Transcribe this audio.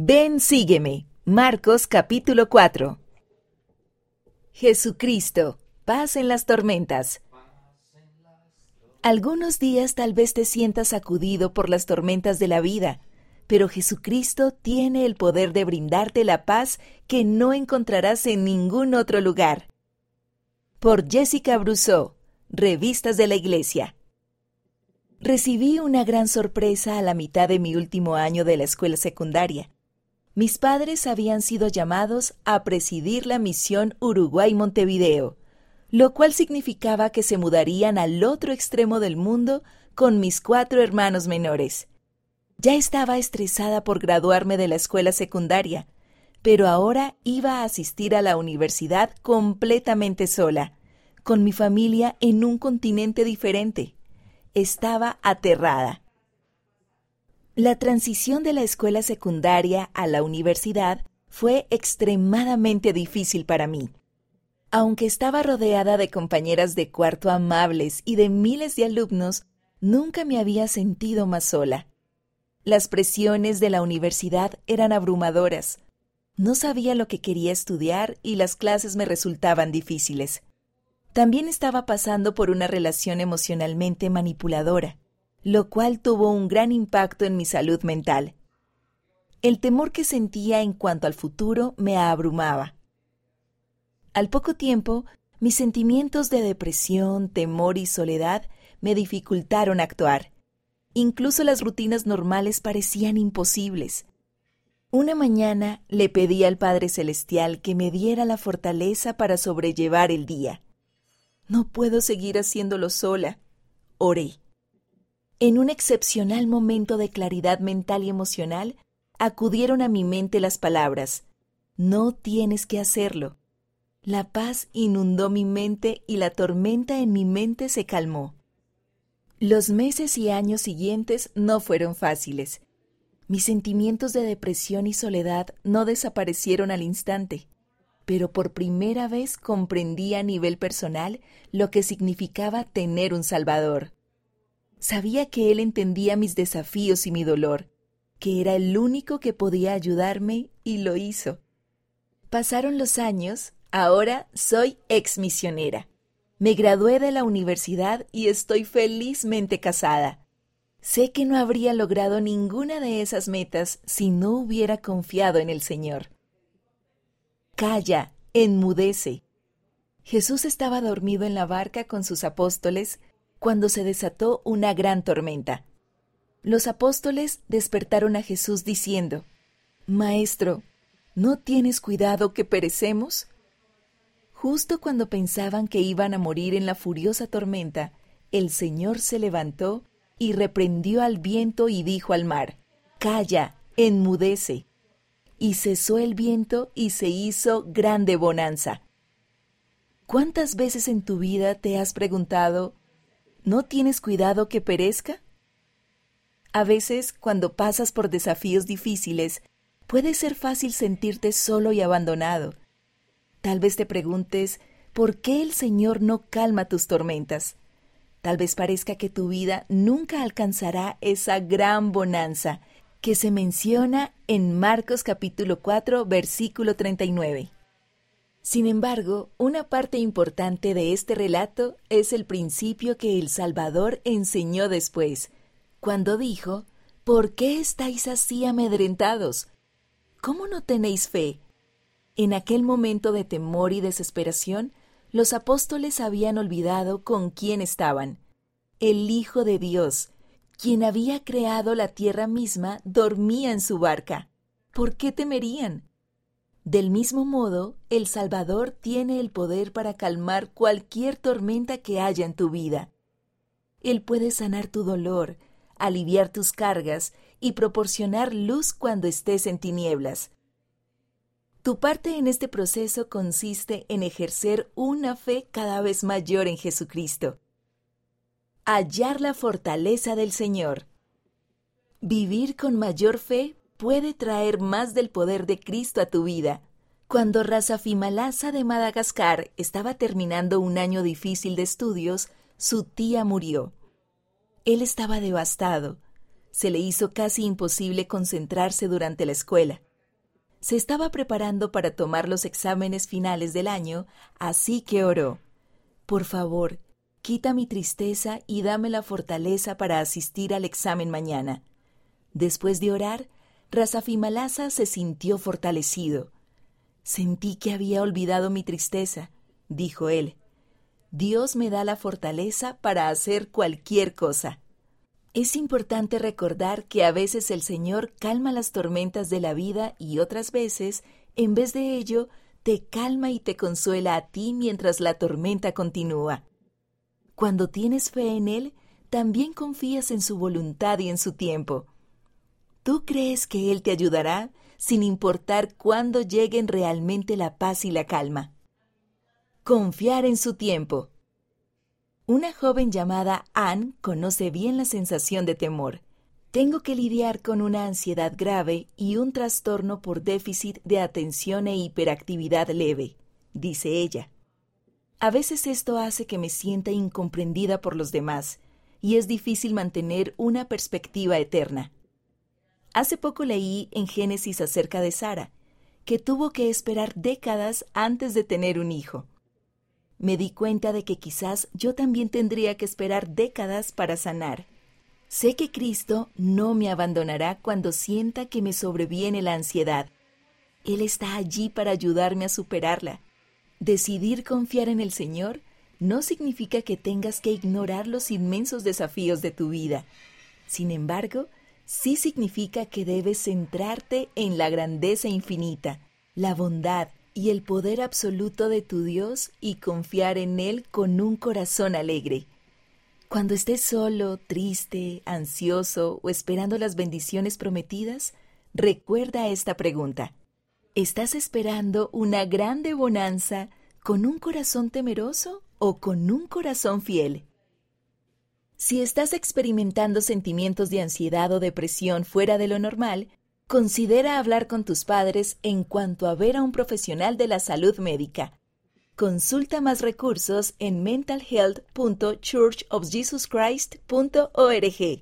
Ven, sígueme. Marcos capítulo 4. Jesucristo, paz en las tormentas. Algunos días tal vez te sientas sacudido por las tormentas de la vida, pero Jesucristo tiene el poder de brindarte la paz que no encontrarás en ningún otro lugar. Por Jessica Brousseau, Revistas de la Iglesia. Recibí una gran sorpresa a la mitad de mi último año de la escuela secundaria. Mis padres habían sido llamados a presidir la misión Uruguay-Montevideo, lo cual significaba que se mudarían al otro extremo del mundo con mis cuatro hermanos menores. Ya estaba estresada por graduarme de la escuela secundaria, pero ahora iba a asistir a la universidad completamente sola, con mi familia en un continente diferente. Estaba aterrada. La transición de la escuela secundaria a la universidad fue extremadamente difícil para mí. Aunque estaba rodeada de compañeras de cuarto amables y de miles de alumnos, nunca me había sentido más sola. Las presiones de la universidad eran abrumadoras. No sabía lo que quería estudiar y las clases me resultaban difíciles. También estaba pasando por una relación emocionalmente manipuladora, lo cual tuvo un gran impacto en mi salud mental. El temor que sentía en cuanto al futuro me abrumaba. Al poco tiempo, mis sentimientos de depresión, temor y soledad me dificultaron actuar Incluso las rutinas normales parecían imposibles. Una mañana le pedí al Padre Celestial que me diera la fortaleza para sobrellevar el día. No puedo seguir haciéndolo sola. Oré. En un excepcional momento de claridad mental y emocional, acudieron a mi mente las palabras, No tienes que hacerlo. La paz inundó mi mente y la tormenta en mi mente se calmó. Los meses y años siguientes no fueron fáciles. Mis sentimientos de depresión y soledad no desaparecieron al instante, pero por primera vez comprendí a nivel personal lo que significaba tener un Salvador. Sabía que Él entendía mis desafíos y mi dolor, que era el único que podía ayudarme y lo hizo. Pasaron los años, ahora soy ex misionera. Me gradué de la universidad y estoy felizmente casada. Sé que no habría logrado ninguna de esas metas si no hubiera confiado en el Señor. Calla, enmudece. Jesús estaba dormido en la barca con sus apóstoles cuando se desató una gran tormenta. Los apóstoles despertaron a Jesús diciendo, Maestro, ¿no tienes cuidado que perecemos? Justo cuando pensaban que iban a morir en la furiosa tormenta, el Señor se levantó y reprendió al viento y dijo al mar, Calla, enmudece. Y cesó el viento y se hizo grande bonanza. ¿Cuántas veces en tu vida te has preguntado, ¿no tienes cuidado que perezca? A veces, cuando pasas por desafíos difíciles, puede ser fácil sentirte solo y abandonado Tal vez te preguntes, ¿por qué el Señor no calma tus tormentas? Tal vez parezca que tu vida nunca alcanzará esa gran bonanza que se menciona en Marcos capítulo 4 versículo 39. Sin embargo, una parte importante de este relato es el principio que el Salvador enseñó después, cuando dijo, ¿Por qué estáis así amedrentados? ¿Cómo no tenéis fe? En aquel momento de temor y desesperación, los apóstoles habían olvidado con quién estaban. El Hijo de Dios, quien había creado la tierra misma, dormía en su barca. ¿Por qué temerían? Del mismo modo, el Salvador tiene el poder para calmar cualquier tormenta que haya en tu vida. Él puede sanar tu dolor, aliviar tus cargas y proporcionar luz cuando estés en tinieblas. Tu parte en este proceso consiste en ejercer una fe cada vez mayor en Jesucristo. Hallar la fortaleza del Señor. Vivir con mayor fe puede traer más del poder de Cristo a tu vida. Cuando Fimalasa de Madagascar estaba terminando un año difícil de estudios, su tía murió. Él estaba devastado. Se le hizo casi imposible concentrarse durante la escuela. Se estaba preparando para tomar los exámenes finales del año, así que oró. Por favor, quita mi tristeza y dame la fortaleza para asistir al examen mañana. Después de orar, Rasafimalasa se sintió fortalecido. Sentí que había olvidado mi tristeza, dijo él. Dios me da la fortaleza para hacer cualquier cosa. Es importante recordar que a veces el Señor calma las tormentas de la vida y otras veces, en vez de ello, te calma y te consuela a ti mientras la tormenta continúa. Cuando tienes fe en Él, también confías en su voluntad y en su tiempo. Tú crees que Él te ayudará sin importar cuándo lleguen realmente la paz y la calma. Confiar en su tiempo. Una joven llamada Anne conoce bien la sensación de temor. Tengo que lidiar con una ansiedad grave y un trastorno por déficit de atención e hiperactividad leve, dice ella. A veces esto hace que me sienta incomprendida por los demás, y es difícil mantener una perspectiva eterna. Hace poco leí en Génesis acerca de Sara, que tuvo que esperar décadas antes de tener un hijo me di cuenta de que quizás yo también tendría que esperar décadas para sanar. Sé que Cristo no me abandonará cuando sienta que me sobreviene la ansiedad. Él está allí para ayudarme a superarla. Decidir confiar en el Señor no significa que tengas que ignorar los inmensos desafíos de tu vida. Sin embargo, sí significa que debes centrarte en la grandeza infinita, la bondad, y el poder absoluto de tu Dios y confiar en Él con un corazón alegre. Cuando estés solo, triste, ansioso o esperando las bendiciones prometidas, recuerda esta pregunta. ¿Estás esperando una grande bonanza con un corazón temeroso o con un corazón fiel? Si estás experimentando sentimientos de ansiedad o depresión fuera de lo normal, Considera hablar con tus padres en cuanto a ver a un profesional de la salud médica. Consulta más recursos en mentalhealth.churchofjesuschrist.org.